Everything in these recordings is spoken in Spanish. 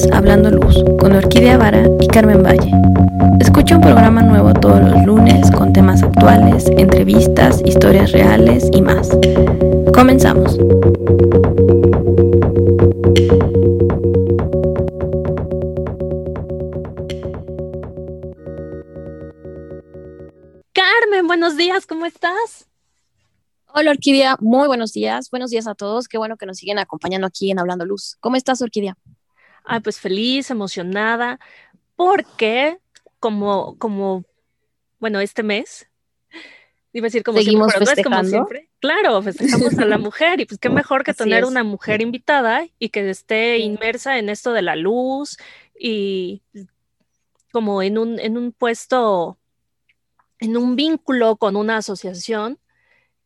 es Hablando Luz con Orquídea Vara y Carmen Valle. Escucha un programa nuevo todos los lunes con temas actuales, entrevistas, historias reales y más. Comenzamos. Carmen, buenos días, ¿cómo estás? Hola Orquídea, muy buenos días. Buenos días a todos. Qué bueno que nos siguen acompañando aquí en Hablando Luz. ¿Cómo estás Orquídea? Ay, pues feliz, emocionada, porque como, como, bueno, este mes, iba a decir como Seguimos siempre, pero no es como siempre. Claro, festejamos a la mujer y pues qué mejor que Así tener es. una mujer invitada y que esté inmersa en esto de la luz y como en un, en un puesto, en un vínculo con una asociación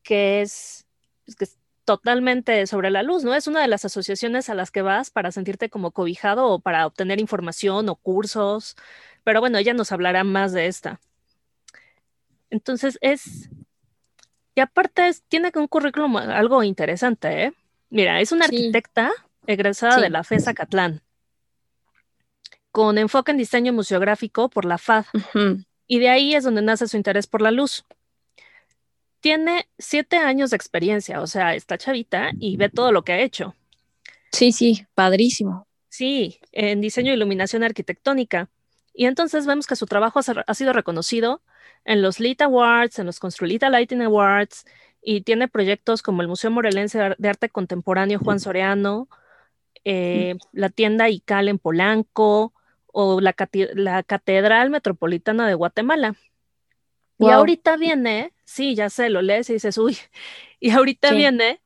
que es, pues, que es totalmente sobre la luz, ¿no? Es una de las asociaciones a las que vas para sentirte como cobijado o para obtener información o cursos, pero bueno, ella nos hablará más de esta. Entonces es, y aparte es- tiene un currículum algo interesante, ¿eh? Mira, es una Sí. arquitecta egresada Sí. de la FESA Catlán, con enfoque en diseño museográfico por la FAD. Y de ahí es donde nace su interés por la luz. Tiene siete años de experiencia, o sea, está chavita y ve todo lo que ha hecho. Sí, sí, padrísimo. Sí, en diseño e iluminación arquitectónica. Y entonces vemos que su trabajo ha sido reconocido en los LIT Awards, en los Construlita Lighting Awards, y tiene proyectos como el Museo Morelense de Ar- de Arte Contemporáneo Juan Soriano, eh, la tienda ICAL en Polanco, o la Catedral Metropolitana de Guatemala. Y ahorita viene, sí, ya sé, lo lees y dices, uy, y ahorita Sí. viene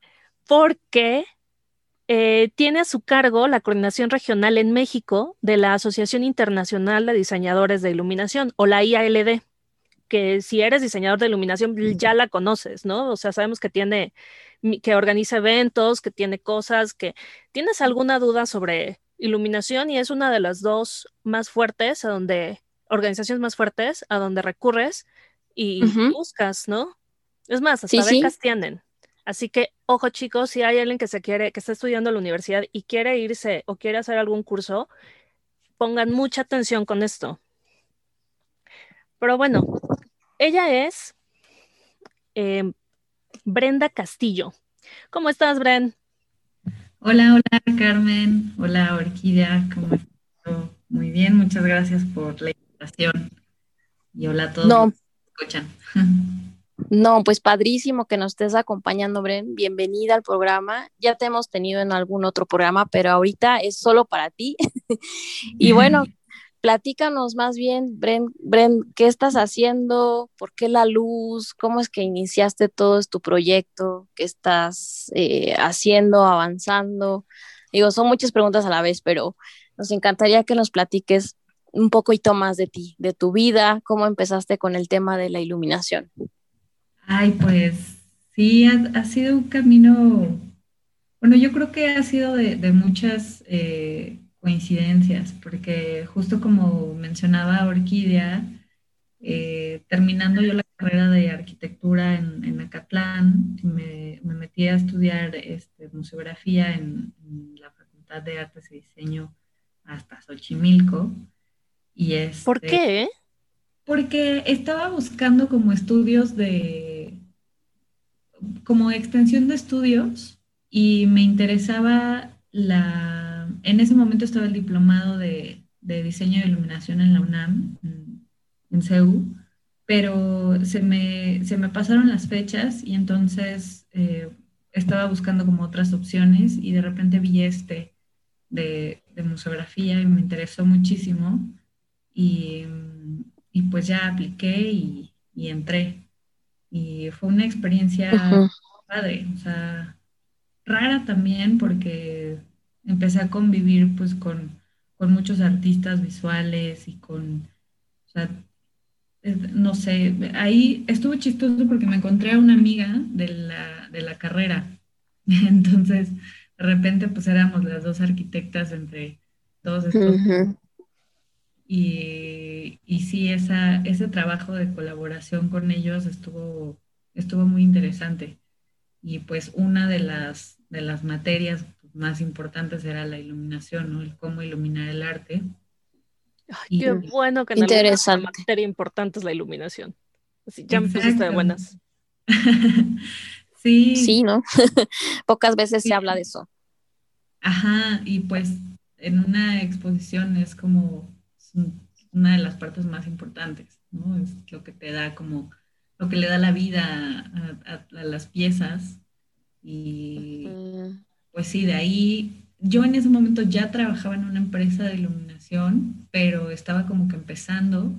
porque eh, tiene a su cargo la coordinación regional en México de la Asociación Internacional de Diseñadores de Iluminación, o la IALD, que si eres diseñador de iluminación ya la conoces, ¿no? O sea, sabemos que tiene, que organiza eventos, que tiene cosas, que tienes alguna duda sobre iluminación y es una de las dos más fuertes a donde, organizaciones más fuertes a donde recurres y buscas, ¿no? Es más, hasta Sí, sí. becas tienen. Así que, ojo chicos, si hay alguien que se quiere, que está estudiando en la universidad y quiere irse o quiere hacer algún curso, pongan mucha atención con esto. Pero bueno, ella es eh, Brenda Castillo. ¿Cómo estás, Bren? Hola, hola Carmen, hola Orquídea, ¿cómo estás? Muy bien, muchas gracias por la invitación. Y hola a todos No. Escuchan. No, pues padrísimo que nos estés acompañando, Bren. Bienvenida al programa. Ya te hemos tenido en algún otro programa, pero ahorita es solo para ti. y bueno, platícanos más bien, Bren, Bren, ¿qué estás haciendo? ¿Por qué la luz? ¿Cómo es que iniciaste todo tu proyecto? ¿Qué estás eh, haciendo, avanzando? Digo, son muchas preguntas a la vez, pero nos encantaría que nos platiques un poquito más de ti, de tu vida, cómo empezaste con el tema de la iluminación. Ay, pues sí, ha, sido un camino, bueno, yo creo que ha sido de, muchas eh, coincidencias, porque justo como mencionaba Orquídea, eh, terminando yo la carrera de arquitectura en, en Acatlán, me, me metí a estudiar este, museografía en, en la Facultad de Artes y Diseño hasta Xochimilco. Y ¿Por este, qué? porque estaba buscando como estudios de, como extensión de estudios y me interesaba la, en ese momento estaba el diplomado de, de diseño de iluminación en la UNAM, en, en CEU, pero se me, se me pasaron las fechas y entonces eh, estaba buscando como otras opciones y de repente vi este de, de museografía y me interesó muchísimo y, y pues ya apliqué y, y entré. Y fue una experiencia padre, o sea, rara también porque empecé a convivir pues con, con muchos artistas visuales y con, o sea, es- no sé, ahí estuvo chistoso porque me encontré a una amiga de la, de la carrera. Entonces, de repente pues éramos las dos arquitectas entre todos estos. Y, y sí, esa, ese trabajo de colaboración con ellos estuvo, estuvo muy interesante. Y pues una de las, de las materias más importantes era la iluminación, ¿no? El cómo iluminar el arte. Ay, qué bueno que en Interesante. la materia importante es la iluminación. Así, ya me pusiste de buenas. sí, Sí, ¿no? Pocas veces se habla de eso. Ajá, y pues en una exposición es como es una de las partes más importantes, ¿no? Es lo que te da como, lo que le da la vida a, a- a las piezas. Y pues sí, de ahí, yo en ese momento ya trabajaba en una empresa de iluminación, pero estaba como que empezando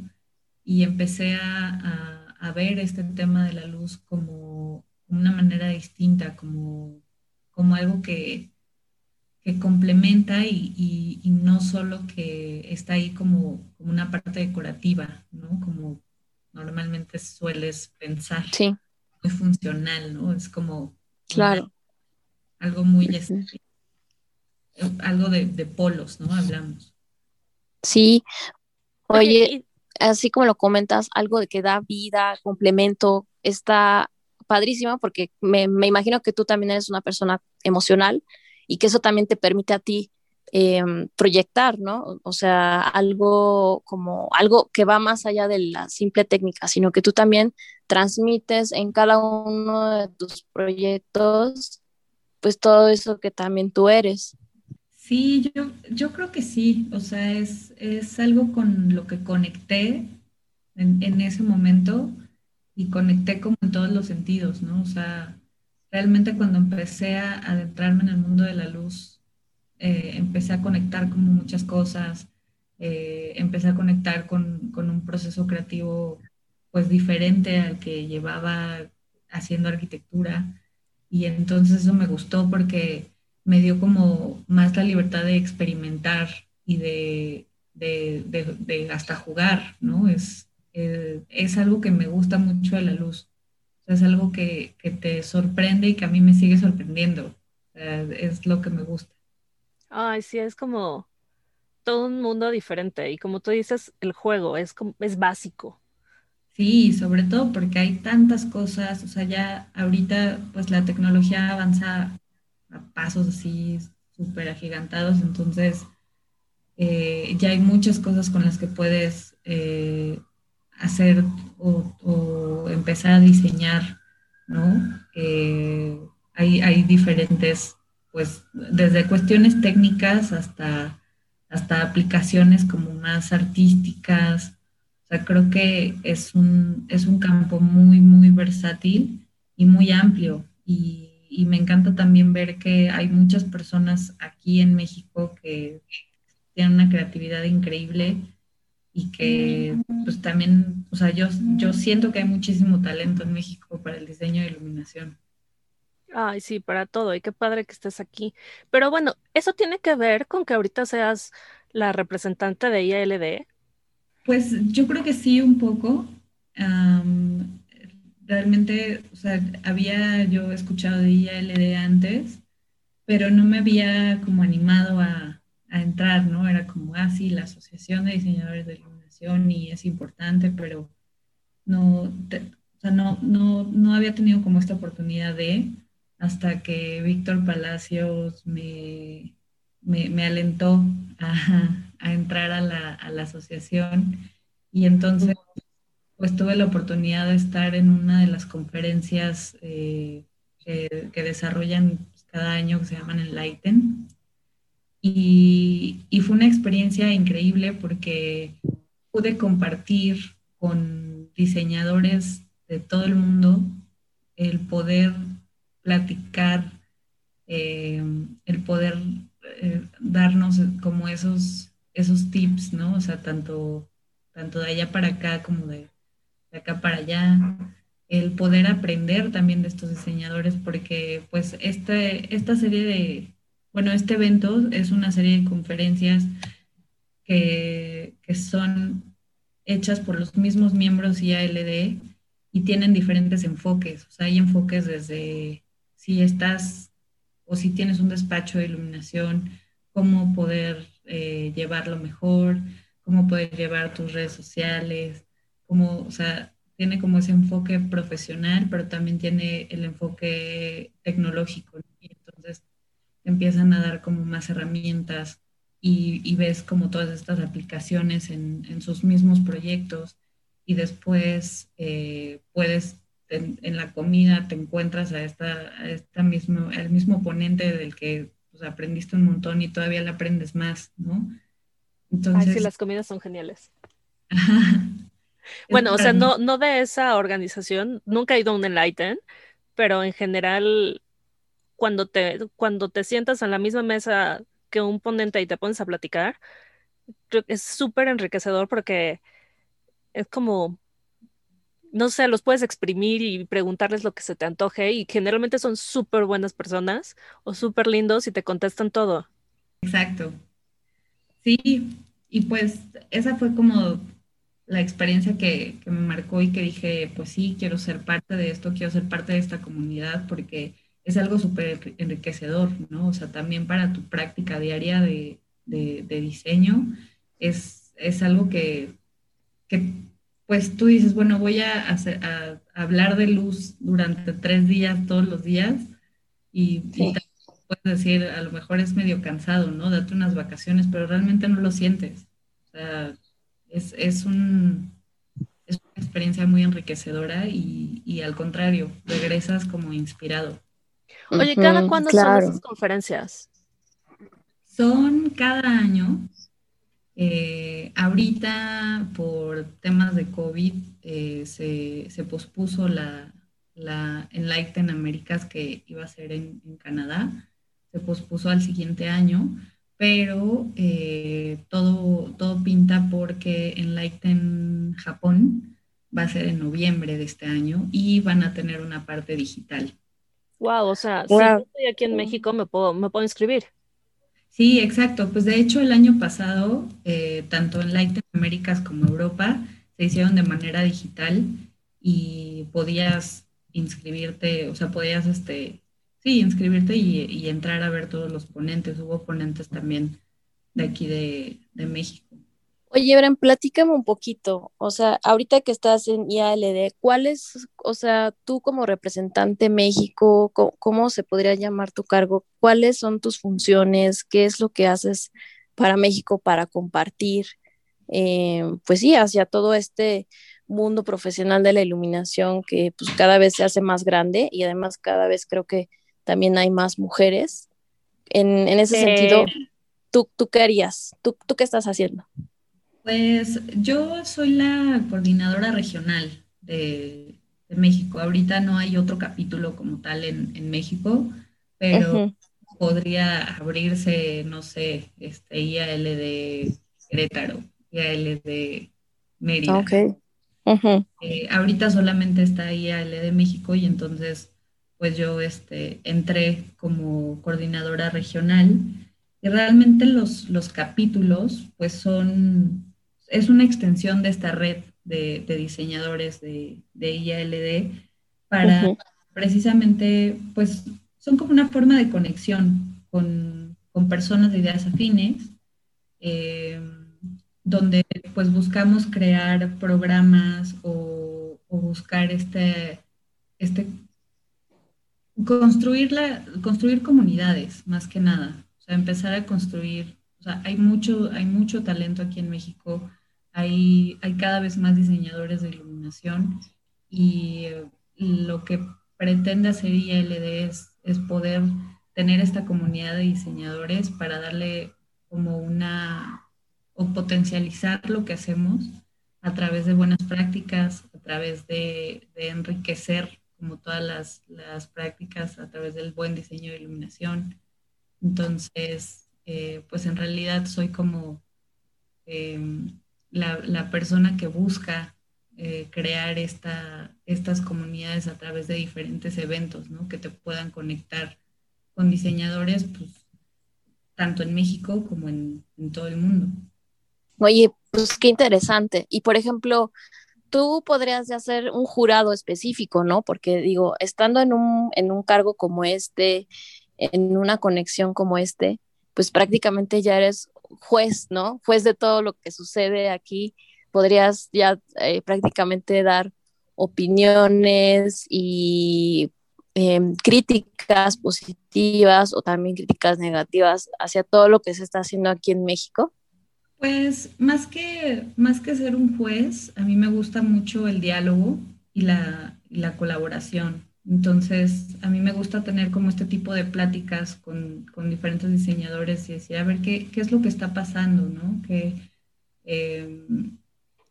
y empecé a, a- a ver este tema de la luz como una manera distinta, como, como algo que, que complementa y, y- y no solo que está ahí como, como una parte decorativa, ¿no? Como normalmente sueles pensar, Sí, muy funcional, ¿no? Es como claro. algo muy, este, algo de, de polos, ¿no? Hablamos. Sí. Oye, así como lo comentas, algo de que da vida, complemento, está padrísimo porque me, me imagino que tú también eres una persona emocional y que eso también te permite a ti eh, proyectar, ¿no? O sea, algo como algo que va más allá de la simple técnica, sino que tú también transmites en cada uno de tus proyectos, pues todo eso que también tú eres. Sí, yo, yo creo que sí, o sea, es, es algo con lo que conecté en, en ese momento y conecté como en todos los sentidos, ¿no? O sea, realmente cuando empecé a adentrarme en el mundo de la luz, eh, empecé a conectar como muchas cosas, eh, empecé a conectar con, con un proceso creativo pues diferente al que llevaba haciendo arquitectura y entonces eso me gustó porque me dio como más la libertad de experimentar y de, de, de, de hasta jugar, ¿no? Es, eh, es algo que me gusta mucho de la luz. Es algo que, que, te sorprende y que a mí me sigue sorprendiendo. Es lo que me gusta. Ay, sí, es como todo un mundo diferente. Y como tú dices, el juego es, es básico. Sí, sobre todo porque hay tantas cosas, o sea, ya ahorita pues la tecnología avanza a pasos así súper agigantados, entonces eh, ya hay muchas cosas con las que puedes eh, hacer o, empezar a diseñar, ¿no? Eh, hay, hay diferentes, pues, desde cuestiones técnicas hasta, hasta aplicaciones como más artísticas. O sea, creo que es un, es un campo muy, muy versátil y muy amplio. Y me encanta también ver que hay muchas personas aquí en México que tienen una creatividad increíble y que pues también, o sea, yo, yo siento que hay muchísimo talento en México para el diseño de iluminación. Ay, sí, para todo, y qué padre que estés aquí. Pero bueno, ¿eso tiene que ver con que ahorita seas la representante de ILD? Pues yo creo que sí, un poco. Um, realmente, o sea, había yo escuchado de ILD antes, pero no me había como animado a, a entrar, ¿no? Era como, ah, sí, la Asociación de Diseñadores de Iluminación y es importante, pero no, o sea, no, no, no había tenido como esta oportunidad de, hasta que Víctor Palacios me, me, me alentó a, a, entrar a la, a la asociación y entonces pues tuve la oportunidad de estar en una de las conferencias eh, que, desarrollan cada año que se llaman Enlighten. Y, fue una experiencia increíble porque pude compartir con diseñadores de todo el mundo el poder platicar, eh, el poder eh, darnos como esos, esos tips, ¿no? O sea, tanto, tanto de allá para acá como de, de acá para allá, el poder aprender también de estos diseñadores, porque pues este, esta serie de, bueno, este evento es una serie de conferencias que, que son hechas por los mismos miembros IALD y tienen diferentes enfoques. O sea, hay enfoques desde si estás o si tienes un despacho de iluminación, cómo poder eh, llevarlo mejor, cómo poder llevar tus redes sociales, cómo, o sea, tiene como ese enfoque profesional, pero también tiene el enfoque tecnológico. Entonces, empiezan a dar como más herramientas y, ves como todas estas aplicaciones en, sus mismos proyectos y después eh, puedes en, la comida te encuentras a esta, esta mismo, el mismo ponente del que pues, aprendiste un montón y todavía le aprendes más, ¿no? Entonces, sí, las comidas son geniales. bueno, o sea, no, no de esa organización, nunca he ido a un Enlighten, pero en general, cuando te, cuando te sientas en la misma mesa que un ponente y te pones a platicar, es súper enriquecedor porque es como, no sé, los puedes exprimir y preguntarles lo que se te antoje y generalmente son súper buenas personas o súper lindos y te contestan todo. Exacto. Sí, y pues esa fue como la experiencia que, que, me marcó y que dije, pues sí, quiero ser parte de esto, quiero ser parte de esta comunidad porque es algo súper enriquecedor, ¿no? O sea, también para tu práctica diaria de, de, diseño es, es algo que, que, pues tú dices, bueno, voy a, hacer, a, hablar de luz durante tres días, todos los días, y, puedes decir, a lo mejor es medio cansado, ¿no? Date unas vacaciones, pero realmente no lo sientes. O sea, es, es, un, es una experiencia muy enriquecedora y, y al contrario, regresas como inspirado. Oye, ¿cada cuándo son esas conferencias? Son cada año. Eh, ahorita, por temas de COVID, eh, se, pospuso la, la Enlighten Américas que iba a ser en, Canadá. Se pospuso al siguiente año, pero eh, todo, todo pinta porque Enlighten Japón va a ser en noviembre de este año y van a tener una parte digital. Wow, o sea, si yo estoy aquí en México, me puedo, me puedo inscribir. Sí, exacto. Pues de hecho, el año pasado, eh, tanto en Latinoamérica como Europa, se hicieron de manera digital y podías inscribirte, o sea, podías, este, sí, inscribirte y, entrar a ver todos los ponentes. Hubo ponentes también de aquí de, de México. Oye, Bren, platícame un poquito, o sea, ahorita que estás en IALD, ¿cuál es, o sea, tú como representante México, cómo, se podría llamar tu cargo? ¿Cuáles son tus funciones? ¿Qué es lo que haces para México para compartir, eh, pues sí, hacia todo este mundo profesional de la iluminación que pues cada vez se hace más grande y además cada vez creo que también hay más mujeres. En, ese sentido, ¿tú, ¿tú qué harías? ¿Tú, ¿Tú qué estás haciendo? Pues yo soy la coordinadora regional de, México. Ahorita no hay otro capítulo como tal en, México, pero podría abrirse, no sé, este IAL de Querétaro, IAL de Mérida. Ok. Eh, ahorita solamente está IAL de México y entonces pues yo este, entré como coordinadora regional y realmente los, los capítulos pues son es una extensión de esta red de, diseñadores de, de, IALD para precisamente, pues son como una forma de conexión con, personas de ideas afines, eh, donde pues buscamos crear programas o, buscar este, este construir, construir comunidades más que nada, o sea, empezar a construir, o sea, hay mucho, hay mucho talento aquí en México hay, hay cada vez más diseñadores de iluminación y lo que pretende hacer ILD es, es poder tener esta comunidad de diseñadores para darle como una o potencializar lo que hacemos a través de buenas prácticas, a través de, enriquecer como todas las, las, prácticas, a través del buen diseño de iluminación. Entonces, eh, pues en realidad soy como em, la, persona que busca eh, crear esta, estas comunidades a través de diferentes eventos, ¿no? Que te puedan conectar con diseñadores, pues, tanto en México como en, todo el mundo. Oye, pues qué interesante. Y por ejemplo, tú podrías hacer un jurado específico, ¿no? Porque digo, estando en un, en un cargo como este, en una conexión como este, pues prácticamente ya eres juez, ¿no? Juez de todo lo que sucede aquí, podrías ya eh, prácticamente dar opiniones y em, críticas positivas o también críticas negativas hacia todo lo que se está haciendo aquí en México? Pues más que, más que ser un juez, a mí me gusta mucho el diálogo y la, la colaboración. Entonces, a mí me gusta tener como este tipo de pláticas con, con diferentes diseñadores y decir, a ver, ¿qué, qué es lo que está pasando? ¿no? ¿Qué, em,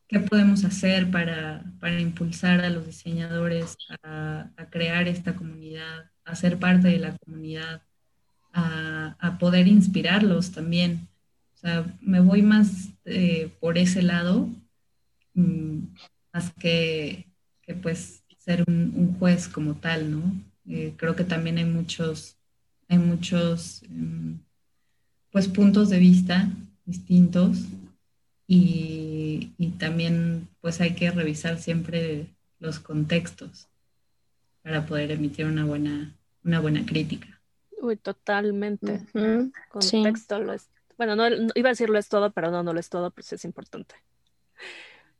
¿Qué podemos hacer para, para, impulsar a los diseñadores a, a, crear esta comunidad, a ser parte de la comunidad, a, a poder inspirarlos también? O sea, me voy más eh, por ese lado, mm, más que, que pues ser un, un, juez como tal, ¿no? Eh, creo que también hay muchos, hay muchos um, pues puntos de vista distintos y, y, también pues hay que revisar siempre los contextos para poder emitir una buena, una buena crítica. Uy, totalmente. Uh -huh. Contexto sí. lo es. Bueno, no, no, iba a decirlo es todo, pero no, no lo es todo, pues es importante.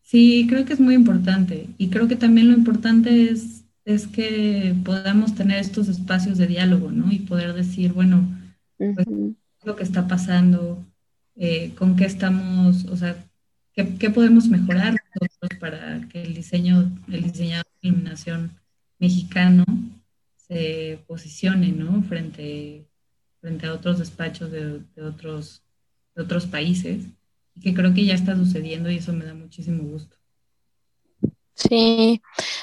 Sí, creo que es muy importante. Y creo que también lo importante es, es que podamos tener estos espacios de diálogo, ¿no? Y poder decir, bueno, pues, uh -huh. lo que está pasando, eh, con qué estamos, o sea, qué, qué, podemos mejorar nosotros para que el diseño, el diseñador de iluminación mexicano se posicione, ¿no? Frente, frente a otros despachos de, de otros, de otros países que creo que ya está sucediendo y eso me da muchísimo gusto. Sí,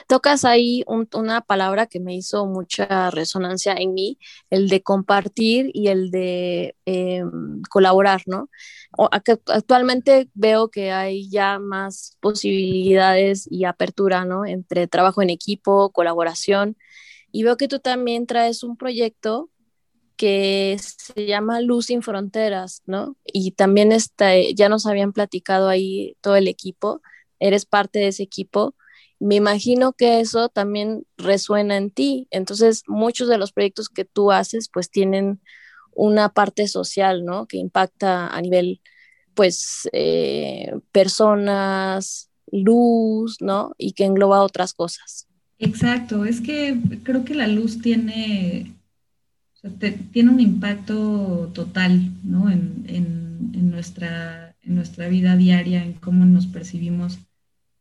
tocas ahí un, una palabra que me hizo mucha resonancia en mí, el de compartir y el de eh, colaborar, ¿no? O, actualmente veo que hay ya más posibilidades y apertura, ¿no? Entre trabajo en equipo, colaboración. Y veo que tú también traes un proyecto que se llama Luz sin Fronteras, ¿no? Y también está, ya nos habían platicado ahí todo el equipo, eres parte de ese equipo. Me imagino que eso también resuena en ti. Entonces, muchos de los proyectos que tú haces, pues tienen una parte social, ¿no? Que impacta a nivel, pues, eh, personas, luz, ¿no? Y que engloba otras cosas. Exacto, es que creo que la luz tiene te, tiene un impacto total ¿no? en, en, en, nuestra, en nuestra vida diaria, en cómo nos percibimos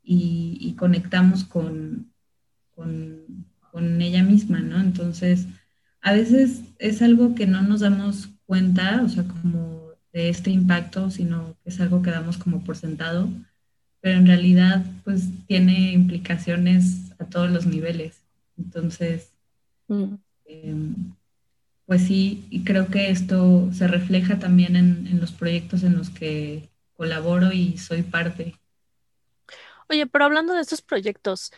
y, y conectamos con, con, con, ella misma, ¿no? Entonces, a veces es algo que no nos damos cuenta, o sea, como de este impacto, sino que es algo que damos como por sentado, pero en realidad, pues, tiene implicaciones a todos los niveles. Entonces, mm. eh, pues sí, y creo que esto se refleja también en, en, los proyectos en los que colaboro y soy parte. Oye, pero hablando de estos proyectos,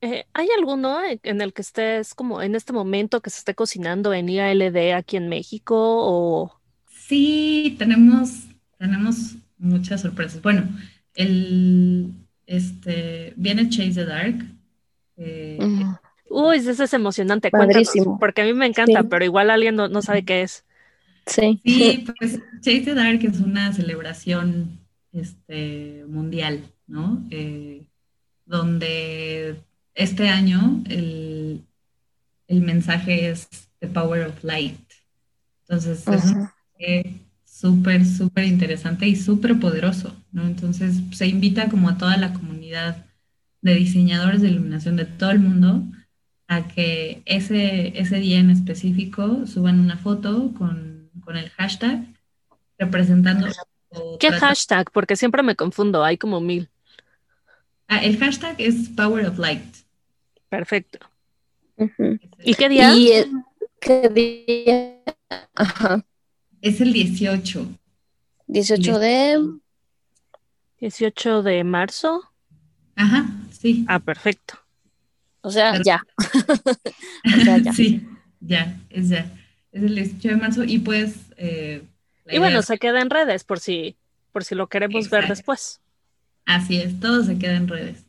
eh, ¿hay alguno en el que estés como en este momento que se esté cocinando en IALD aquí en México? O... Sí, tenemos, tenemos muchas sorpresas. Bueno, el, este, viene Chase the Dark. Eh, uh -huh Uy, eso es emocionante, cuéntanos, porque a mí me encanta, sí. pero igual alguien no, no, sabe qué es. Sí. Sí, pues Chase the Dark es una celebración este, mundial, ¿no? Eh, donde este año el, el, mensaje es The Power of Light. Entonces, uh -huh. es súper, súper interesante y súper poderoso, ¿no? Entonces, se invita como a toda la comunidad de diseñadores de iluminación de todo el mundo a que ese, ese día en específico suban una foto con, con el hashtag representando... ¿Qué hashtag? Porque siempre me confundo, hay como mil. Ah, el hashtag es Power of Light. Perfecto. Uh -huh. ¿Y qué día? ¿Y el, qué día? Ajá. Es el 18. 18 de... 18 de marzo. Ajá, sí. Ah, perfecto. O sea, Pero, ya. o sea, ya. Sí, ya, es ya. Es el 18 de marzo y pues... Eh, y bueno, se queda en redes por si, por si lo queremos Exacto. ver después. Así es, todo se queda en redes.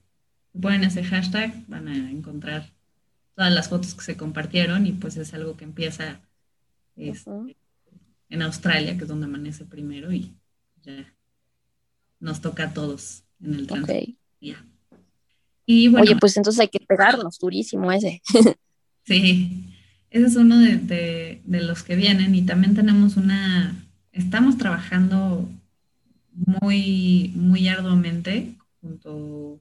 Ponen ese hashtag, van a encontrar todas las fotos que se compartieron y pues es algo que empieza este, uh -huh. en Australia, que es donde amanece primero y ya nos toca a todos en el tránsito. Okay. Y bueno, Oye, pues entonces hay que pegarnos durísimo ese. Sí, ese es uno de, los que vienen y también tenemos una, estamos trabajando muy, muy arduamente junto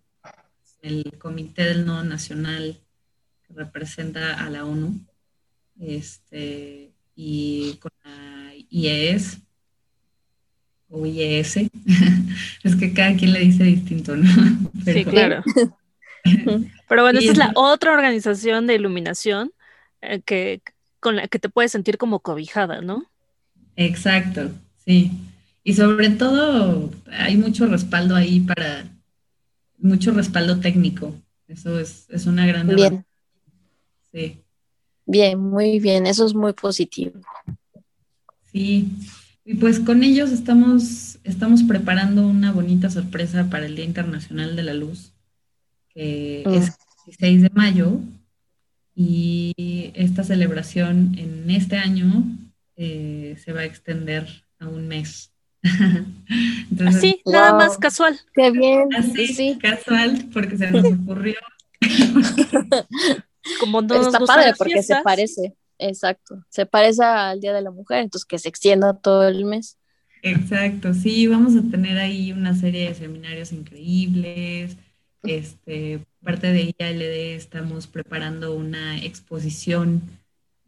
el Comité del Nodo Nacional que representa a la ONU este, y con la IES o IES, es que cada quien le dice distinto, ¿no? sí, claro. Pero bueno, esta es la otra organización de iluminación eh, que, con la que te puedes sentir como cobijada, ¿no? Exacto, sí. Y sobre todo hay mucho respaldo ahí para, mucho respaldo técnico. Eso es, una gran... Bien. Sí. Bien, muy bien, eso es muy positivo. Sí, y pues con ellos estamos, estamos preparando una bonita sorpresa para el Día Internacional de la Luz, que mm. es el 16 de mayo, y esta celebración en este año eh, se va a extender a un mes. así, nada más casual. Qué bien. Así, sí. casual, porque se nos ocurrió. Como no Está padre porque se parece, exacto. Se parece al Día de la Mujer, entonces que se extienda todo el mes. Exacto, sí, vamos a tener ahí una serie de seminarios increíbles. Este, parte de IALD estamos preparando una exposición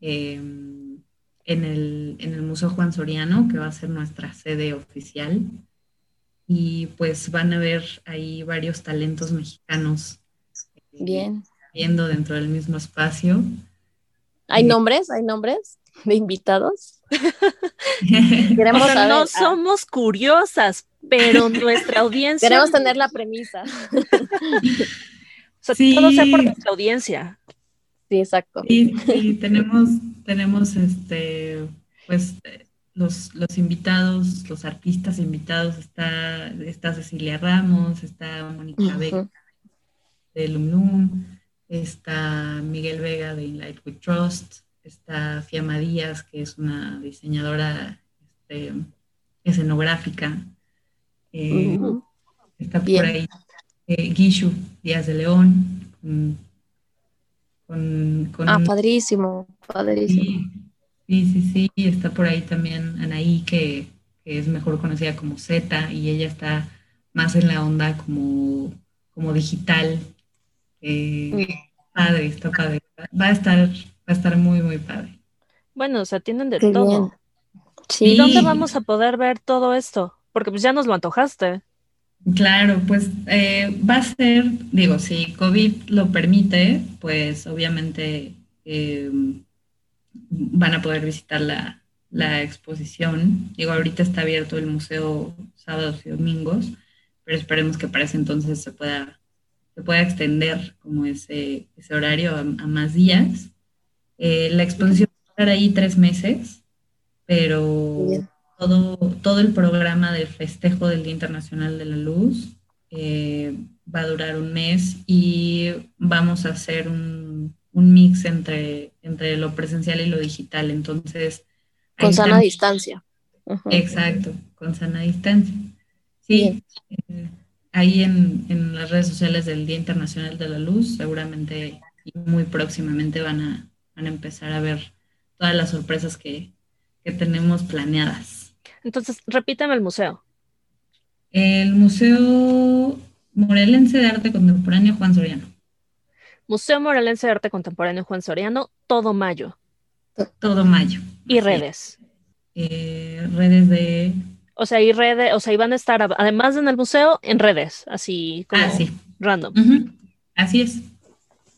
em, en, el, en el Museo Juan Soriano, que va a ser nuestra sede oficial. Y pues van a ver ahí varios talentos mexicanos. Eh, Bien. Viendo dentro del mismo espacio. ¿Hay nombres? ¿Hay nombres de invitados? Queremos no somos curiosas, pero nuestra audiencia. Queremos tener la premisa. o sea, todo sea por nuestra audiencia. Sí, exacto. Sí, tenemos, tenemos este, pues los, los invitados, los artistas invitados, está, está Cecilia Ramos, está Mónica Vega de Lum Lum, está Miguel Vega de Light with Trust, está Fiamma Díaz, que es una diseñadora este, escenográfica. Eh, está por ahí eh, Guishu Díaz de León. ah, padrísimo, padrísimo. Sí, sí, sí, está por ahí también Anaí, que, es mejor conocida como Z, y ella está más en la onda como, como digital. Eh, padre, está padre. Va a estar Va a estar muy, muy padre. Bueno, o sea, tienen de todo. ¿Y dónde vamos a poder ver todo esto? Porque pues ya nos lo antojaste. Claro, pues eh, va a ser, digo, si COVID lo permite, pues obviamente em, van a poder visitar la, la, exposición. Digo, ahorita está abierto el museo sábados y domingos, pero esperemos que para ese entonces se pueda, se pueda extender como ese, ese horario a más días. Eh, la exposición va a estar ahí tres meses, pero todo, todo el programa de festejo del Día Internacional de la Luz eh, va a durar un mes y vamos a hacer un, mix entre, entre lo presencial y lo digital. Entonces... Con sana distancia. Exacto, con sana distancia. Sí, eh, ahí en, en, las redes sociales del Día Internacional de la Luz seguramente y muy próximamente van a, van a empezar a ver todas las sorpresas que, tenemos planeadas. Entonces, repítame el museo. El Museo Morelense de Arte Contemporáneo Juan Soriano. Museo Morelense de Arte Contemporáneo Juan Soriano, todo mayo. Todo mayo. ¿Y redes? Eh, redes de... O sea, y redes, o sea, y van a estar, además en el museo, en redes, así como ah, random. Así es.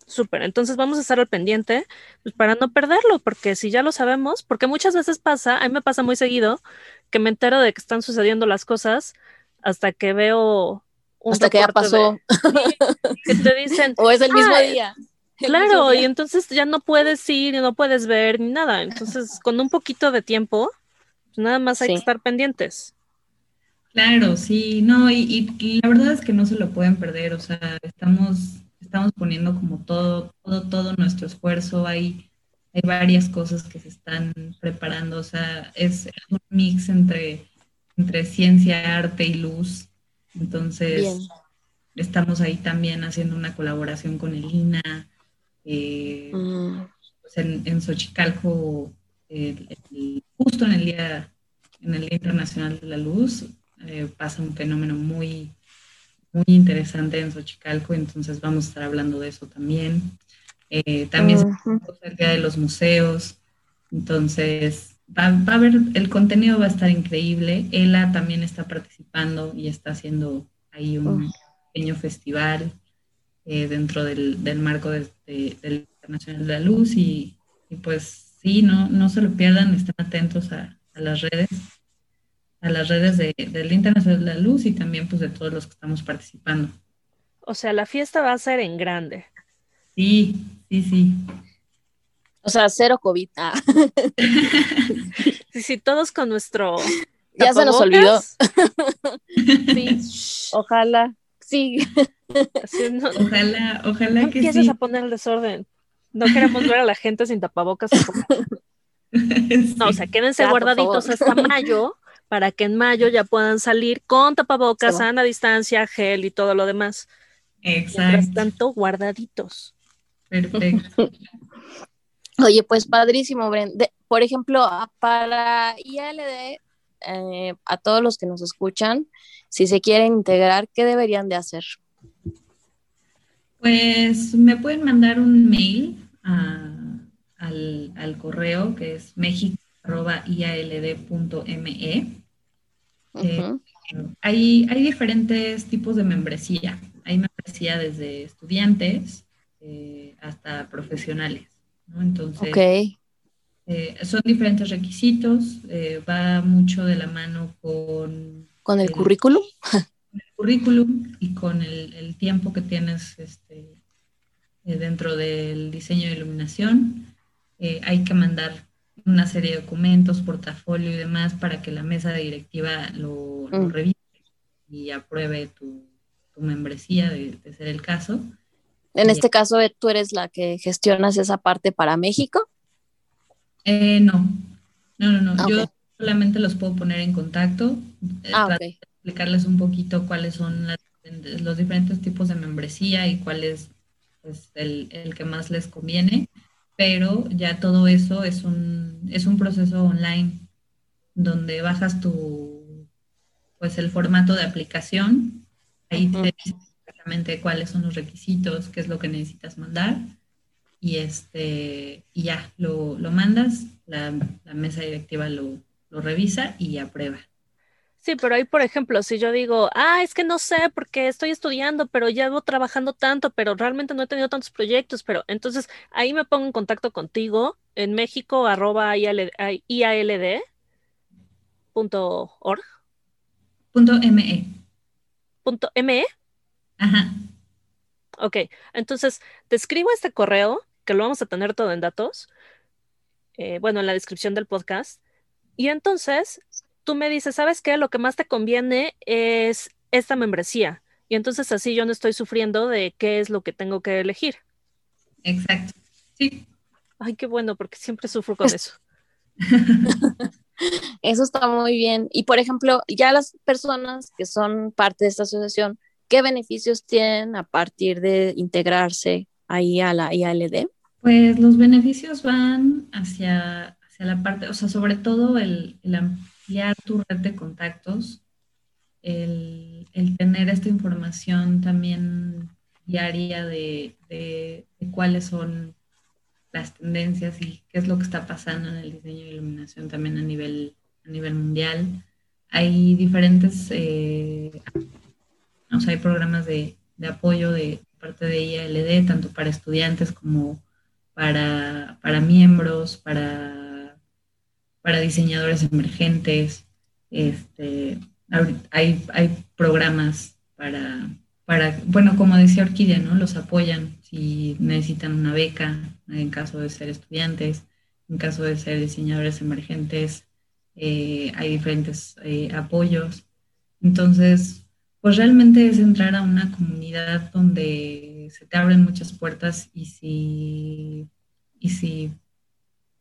Súper, entonces vamos a estar al pendiente pues, para no perderlo, porque si ya lo sabemos, porque muchas veces pasa, a mí me pasa muy seguido, que me entero de que están sucediendo las cosas hasta que veo un hasta que ya pasó. que te dicen. o es el mismo día. claro, y entonces ya no puedes ir y no puedes ver ni nada. Entonces, con un poquito de tiempo, pues, nada más hay que estar pendientes. Claro, sí, no, y la verdad es que no se lo pueden perder, o sea, estamos estamos poniendo como todo, todo, todo nuestro esfuerzo. Hay, hay varias cosas que se están preparando. O sea, es, un mix entre, entre ciencia, arte y luz. Entonces, estamos ahí también haciendo una colaboración con el INA. Eh, mm. pues, en, en Xochicalco, justo en el día, en el Día Internacional de la Luz, eh, pasa un fenómeno muy, muy interesante en Xochicalco, entonces vamos a estar hablando de eso también. Eh, también el Día de los Museos, entonces va, va, a haber, el contenido va a estar increíble. Ela también está participando y está haciendo ahí un pequeño festival eh, dentro del, del marco de, del Internacional de la Luz y, y, pues sí, no, no se lo pierdan, estén atentos a, a las redes a las redes de, del Internacional de la Luz y también pues de todos los que estamos participando. O sea, la fiesta va a ser en grande. Sí, sí, sí. O sea, cero COVID. Ah. sí, sí, todos con nuestro. Ya se nos olvidó. sí, ojalá. Sí. no, ojalá, ojalá no que empieces sí. a poner el desorden. No queremos ver a la gente sin tapabocas. Sí. No, o sea, quédense Ya, guardaditos hasta mayo para que en mayo ya puedan salir con tapabocas, sana distancia, gel y todo lo demás. Mientras Exacto, tanto, guardaditos. Perfecto. Oye, pues padrísimo, Bren. De- por ejemplo, para IALD, eh, a todos los que nos escuchan, si se quieren integrar, ¿qué deberían de hacer? Pues me pueden mandar un mail a- al, al correo que es mexico.iald.me. Eh. Hay, hay diferentes tipos de membresía. Hay membresía desde estudiantes eh, hasta profesionales. ¿no? Entonces, eh, son diferentes requisitos. eh, va mucho de la mano con con el el- currículum. el currículum y con el, el tiempo que tienes este, dentro del diseño de iluminación. Hay que mandar una serie de documentos, portafolio y demás para que la mesa directiva lo, lo Mm. revise y apruebe tu, tu membresía de, de ser el caso. En este caso, eh, tú eres la que gestionas esa parte para México. Eh, no, no, no, no. Ah, Yo solamente los puedo poner en contacto. eh, Ah, explicarles un poquito cuáles son las- los diferentes tipos de membresía y cuál es pues, el, el que más les conviene, pero ya todo eso es un, es un proceso online donde bajas tu, pues el formato de aplicación, ahí Ujú. te dice exactamente cuáles son los requisitos, qué es lo que necesitas mandar y este y ya lo, lo mandas, la, la mesa directiva lo, lo revisa y aprueba. Sí, pero ahí, por ejemplo, si yo digo, ah, es que no sé porque estoy estudiando, pero llevo trabajando tanto, pero realmente no he tenido tantos proyectos, pero entonces ahí me pongo en contacto contigo en México, arroba IALD, IALD punto org, Punto ME. punto ME. Ajá. Ok, entonces te escribo este correo, que lo vamos a tener todo en datos, eh, bueno, en la descripción del podcast, y entonces tú me dices, ¿sabes qué? Lo que más te conviene es esta membresía, y entonces así yo no estoy sufriendo de qué es lo que tengo que elegir. Exacto. Sí. Ay, qué bueno, porque siempre sufro con eso. Eso está muy bien. Y por ejemplo, ya las personas que son parte de esta asociación, ¿qué beneficios tienen a partir de integrarse ahí a la IALD? Pues los beneficios van hacia, hacia la parte, o sea, sobre todo el, ampliar tu red de contactos, el, el tener esta información también diaria de, de- de cuáles son las tendencias y qué es lo que está pasando en el diseño de iluminación también a nivel, a nivel mundial. Hay diferentes, eh, hay programas de, apoyo de parte de IALD, tanto para estudiantes como para, para miembros, para, para diseñadores emergentes. Este, hay, hay programas para, para, bueno, como decía Orquídea, ¿no? Los apoyan si necesitan una beca, en caso de ser estudiantes, en caso de ser diseñadores emergentes, eh, hay diferentes eh, apoyos. Entonces, pues realmente es entrar a una comunidad donde se te abren muchas puertas y si, y si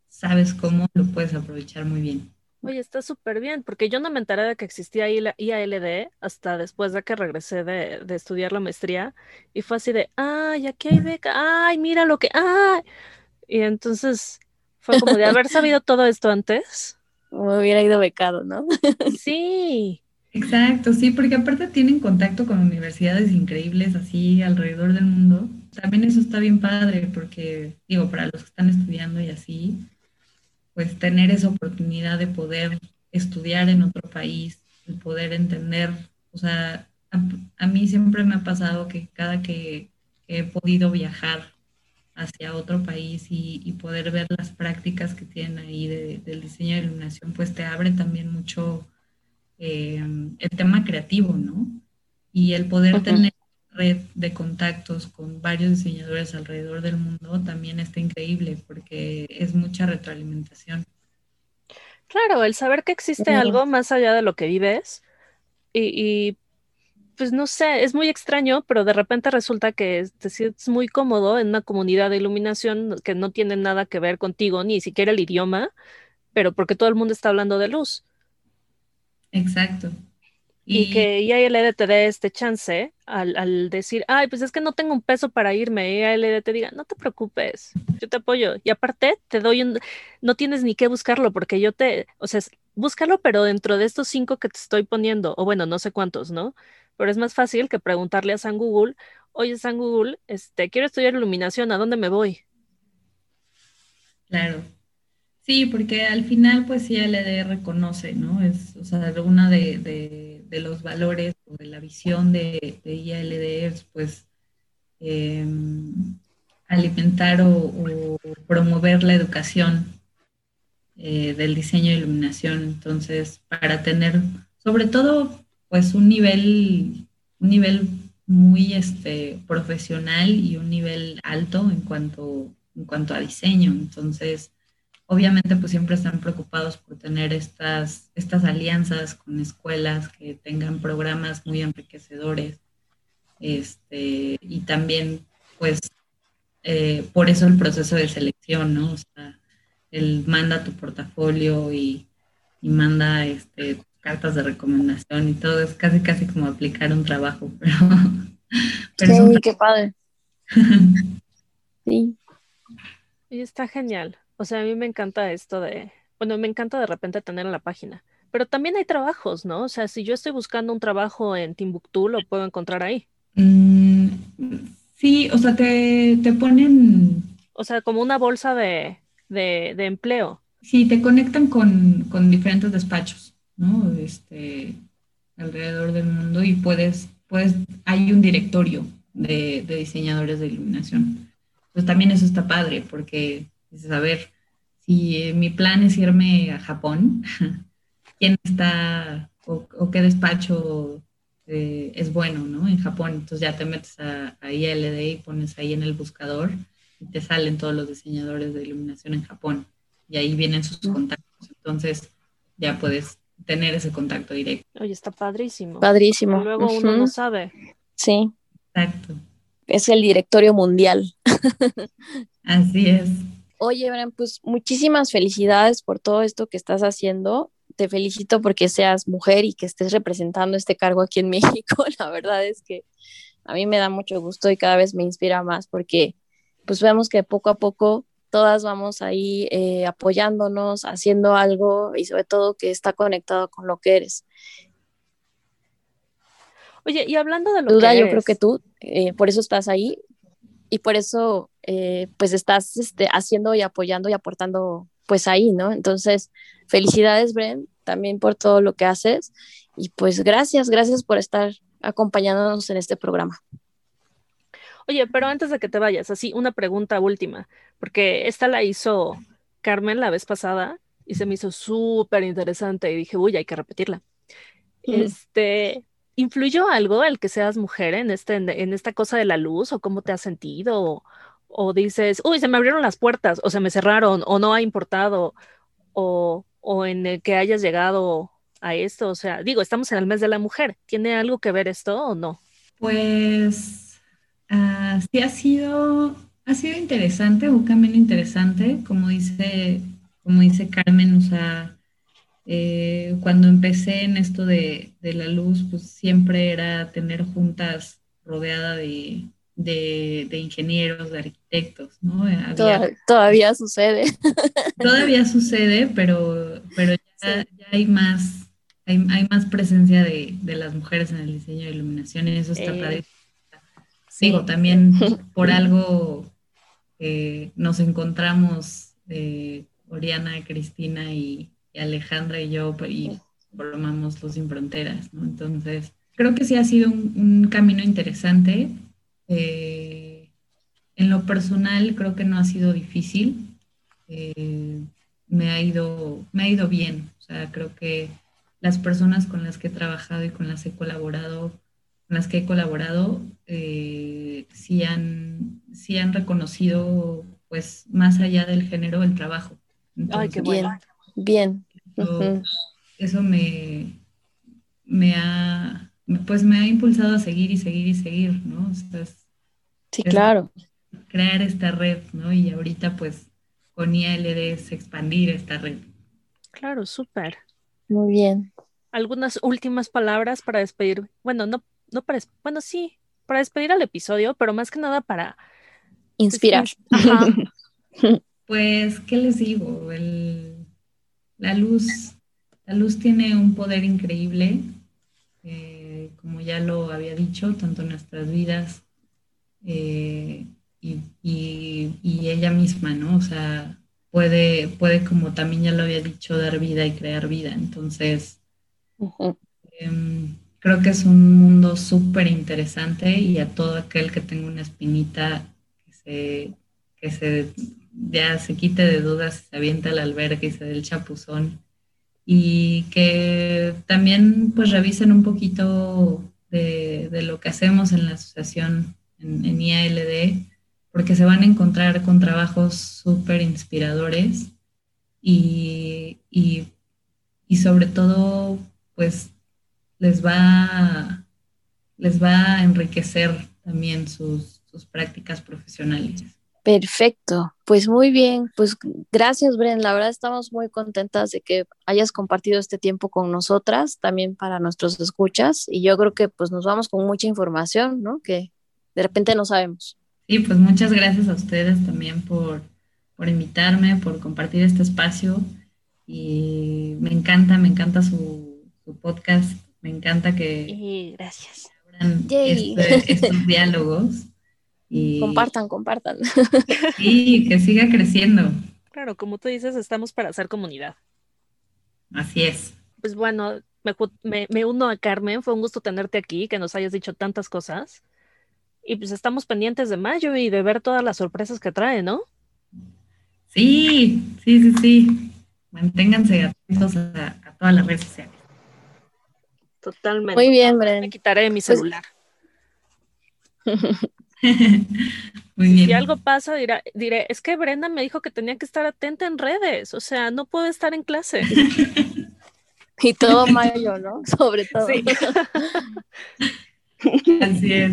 sabes cómo, lo puedes aprovechar muy bien. Oye, está súper bien, porque yo no me enteré de que existía IALD hasta después de que regresé de, de estudiar la maestría y fue así de, ay, aquí hay beca, ay, mira lo que, ay. Y entonces fue como de haber sabido todo esto antes. Me hubiera ido becado, ¿no? Sí. Exacto, sí, porque aparte tienen contacto con universidades increíbles así alrededor del mundo. También eso está bien padre, porque digo, para los que están estudiando y así, pues tener esa oportunidad de poder estudiar en otro país, de poder entender, o sea, a, mí siempre me ha pasado que cada que, he podido viajar hacia otro país y, poder ver las prácticas que tienen ahí del diseño de iluminación, pues te abre también mucho eh, el tema creativo, ¿no? Y el poder tener red de contactos con varios diseñadores alrededor del mundo también está increíble porque es mucha retroalimentación. Claro, el saber que existe algo más allá de lo que vives y, pues no sé, es muy extraño, pero de repente resulta que te sientes muy cómodo en una comunidad de iluminación que no tiene nada que ver contigo, ni siquiera el idioma, pero porque todo el mundo está hablando de luz. Exacto. Y, que IALD te dé este chance al, decir, ay, pues es que no tengo un peso para irme, y IALD te diga, no te preocupes, yo te apoyo. Y aparte, te doy un, no tienes ni que buscarlo, porque yo te, o sea, búscalo, pero dentro de estos cinco que te estoy poniendo, o bueno, no sé cuántos, ¿no? Pero es más fácil que preguntarle a San Google, oye, San Google, este, quiero estudiar iluminación, ¿a dónde me voy? Claro. Sí, porque al final, pues IALD reconoce, ¿no? Es, o sea, una de, los valores o de la visión de, de es, pues, em, alimentar o, promover la educación eh, del diseño de iluminación. Entonces, para tener, sobre todo, pues, un nivel, un nivel muy este, profesional y un nivel alto en cuanto, en cuanto a diseño. Entonces, obviamente pues siempre están preocupados por tener estas, estas alianzas con escuelas que tengan programas muy enriquecedores. Este, y también pues eh, por eso el proceso de selección, ¿no? O sea, él manda tu portafolio y, manda este, cartas de recomendación y todo, es casi casi como aplicar un trabajo, pero... sí, qué padre. sí. Y está genial. O sea, a mí me encanta esto de, bueno, me encanta de repente tener en la página, pero también hay trabajos, ¿no? O sea, si yo estoy buscando un trabajo en Timbuktu, lo puedo encontrar ahí. Mm, sí, o sea, te, ponen... O sea, como una bolsa de, empleo. Sí, te conectan con, diferentes despachos, ¿no? Este, alrededor del mundo y puedes, pues, hay un directorio de, de diseñadores de iluminación. Pues también eso está padre porque Dices, a ver, si mi plan es irme a Japón, ¿quién está o, qué despacho eh, es bueno, ¿no? En Japón. Entonces ya te metes a, ILD y pones ahí en el buscador y te salen todos los diseñadores de iluminación en Japón. Y ahí vienen sus contactos. Entonces ya puedes tener ese contacto directo. Oye, está padrísimo. Padrísimo. luego uno no sabe. Sí. Exacto. Es el directorio mundial. Así es. Oye, Bren, pues muchísimas felicidades por todo esto que estás haciendo. Te felicito porque seas mujer y que estés representando este cargo aquí en México. La verdad es que a mí me da mucho gusto y cada vez me inspira más porque pues vemos que poco a poco todas vamos ahí eh, apoyándonos, haciendo algo y sobre todo que está conectado con lo que eres. Oye, y hablando de lo Duda, que yo creo que tú, eh, por eso estás ahí y por eso eh, pues estás este, haciendo y apoyando y aportando pues ahí, ¿no? Entonces, felicidades, Bren, también por todo lo que haces y pues gracias, gracias por estar acompañándonos en este programa. Oye, pero antes de que te vayas, así una pregunta última, porque esta la hizo Carmen la vez pasada y se me hizo súper interesante y dije, uy, hay que repetirla. Este, ¿influyó algo el que seas mujer en, este, en esta cosa de la luz o cómo te has sentido? o dices, uy, se me abrieron las puertas, o se me cerraron, o no ha importado, o, en el que hayas llegado a esto? O sea, digo, estamos en el mes de la mujer. ¿Tiene algo que ver esto o no? Pues uh, sí ha sido, ha sido interesante, un camino interesante, como dice, como dice Carmen, o sea, eh, cuando empecé en esto de, de, la luz, pues siempre era tener juntas rodeada de, de, ingenieros, de arquitectos, ¿no? todavía, sucede. Todavía sucede, pero, pero ya, hay más, hay, más presencia de, las mujeres en el diseño de iluminación y eso está eh, Digo, también por algo eh, nos encontramos eh, Oriana, Cristina y, Alejandra y yo y formamos Los Sin Fronteras, ¿no? Entonces, creo que sí ha sido un camino interesante eh, en lo personal creo que no ha sido difícil. Eh, me, ha ido, me ha ido bien. O sea, creo que las personas con las que he trabajado y con las he colaborado, con las que he colaborado, eh, sí, han, sí han reconocido, pues, más allá del género, el trabajo. Ay, qué bueno. Bien. Eso, me, me ha, pues me ha impulsado a seguir y seguir y seguir, ¿no? sí, claro. Crear esta red, ¿no? Y ahorita pues con IALD es expandir esta red. Claro, súper. Muy bien. Algunas últimas palabras para despedir. Bueno, no, no para, bueno, sí, para despedir al episodio, pero más que nada para inspirar. pues, ¿qué les digo? La luz, la luz tiene un poder increíble. Eh, como ya lo había dicho, tanto en nuestras vidas eh, y, ella misma, ¿no? O sea, puede, puede, como también ya lo había dicho, dar vida y crear vida. Entonces, em, creo que es un mundo súper interesante y a todo aquel que tenga una espinita que se, que se ya se quite de dudas, se avienta al albergue y se dé el chapuzón y que también pues revisen un poquito de, lo que hacemos en la asociación en, IALD, porque se van a encontrar con trabajos súper inspiradores y, sobre todo pues les va, les va a enriquecer también sus prácticas profesionales. Perfecto, pues muy bien, pues gracias Bren, la verdad estamos muy contentas de que hayas compartido este tiempo con nosotras, también para nuestros escuchas, y yo creo que pues nos vamos con mucha información, ¿no? Que de repente no sabemos. Sí, pues muchas gracias a ustedes también por, por invitarme, por compartir este espacio, y me encanta, me encanta su, podcast, me encanta que... gracias. Este, estos diálogos. Compartan, compartan. Sí, que siga creciendo. Claro, como tú dices, estamos para hacer comunidad. Así es. Pues bueno, me, uno a Carmen, fue un gusto tenerte aquí, que nos hayas dicho tantas cosas. Y pues estamos pendientes de mayo y de ver todas las sorpresas que trae, ¿no? Sí, sí, sí, sí. Manténganse atentos a, todas las redes sociales. Totalmente. Muy bien, Bren. Me quitaré mi pues Si algo pasa, diré, es que Brenda me dijo que tenía que estar atenta en redes, o sea, no puedo estar en clase. y todo mayo, ¿no? Sobre todo. Así es.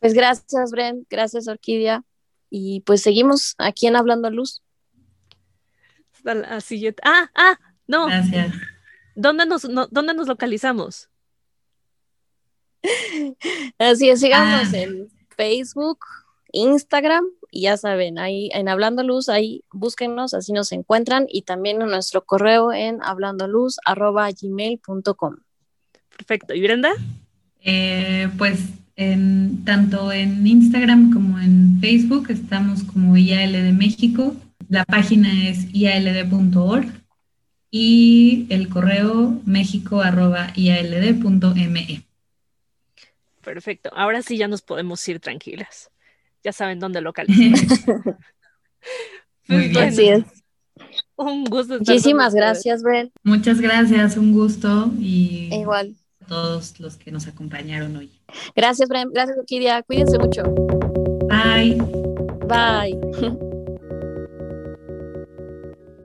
Pues gracias, Bren, gracias, Orquídea. Y pues seguimos aquí en Hablando Luz. Ah, ah, no. Gracias. ¿Dónde nos, ¿Dónde nos localizamos? Así es, sigamos ah. en Facebook, Instagram y ya saben, ahí en Hablando Luz, ahí búsquennos, así nos encuentran y también en nuestro correo en hablandoluz.gmail.com. Perfecto. ¿Y Brenda? Eh, pues en, tanto en Instagram como en Facebook estamos como IAL de México. La página es iald.org y el correo mexico.iald.me. Perfecto. Ahora sí ya nos podemos ir tranquilas. Ya saben dónde localizar. Muy bien. Así es. Un gusto. Muchísimas gracias, Bren. Muchas gracias, un gusto y igual a todos los que nos acompañaron hoy. Gracias, Bren. Gracias, Kidia. Cuídense mucho. Bye. Bye.